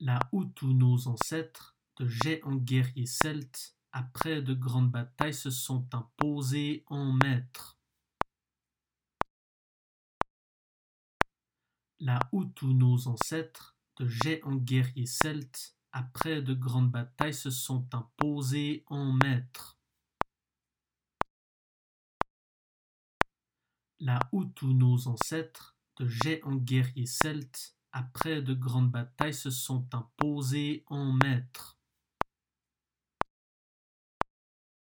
Là où tous nos ancêtres, de géants guerriers celtes, après de grandes batailles se sont imposés en maîtres. Là où tous nos ancêtres, de géants guerriers celtes, après de grandes batailles se sont imposés en maîtres. Là où tous nos ancêtres, de géants guerriers celtes, après de grandes batailles se sont imposés en maîtres.